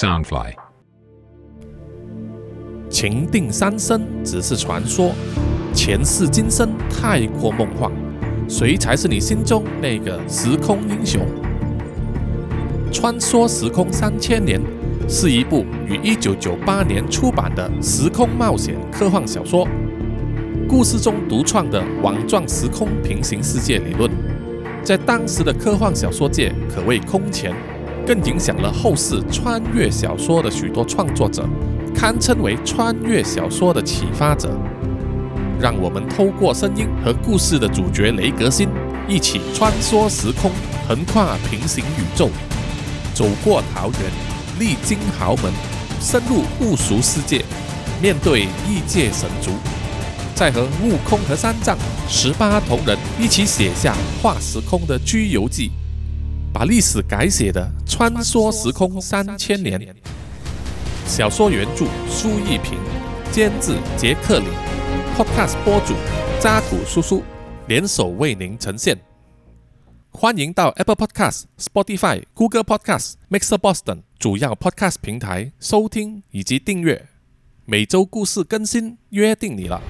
Soundfly。情定三生只是传说，前世今生太过梦幻，谁才是你心中那个时空英雄？穿梭时空三千年是一部于一九九八年出版的时空冒险科幻小说。故事中独创的网状时空平行世界理论，在当时的科幻小说界可谓空前，更影响了后世穿越小说的许多创作者。堪称为穿越小说的启发者，让我们透过声音和故事的主角雷格辛一起穿梭时空，横跨平行宇宙，走过桃源，历经豪门，深入不俗世界，面对异界神族，再和悟空和三藏、十八铜人一起写下跨时空的居游记，把历史改写的穿梭时空三千年。小说原著苏逸平，监制杰克里，Podcast 播主扎古叔叔联手为您呈现。欢迎到 Apple Podcast、Spotify、Google Podcast、Mixer Boston 主要 Podcast 平台收听以及订阅。每周故事更新，约定你了。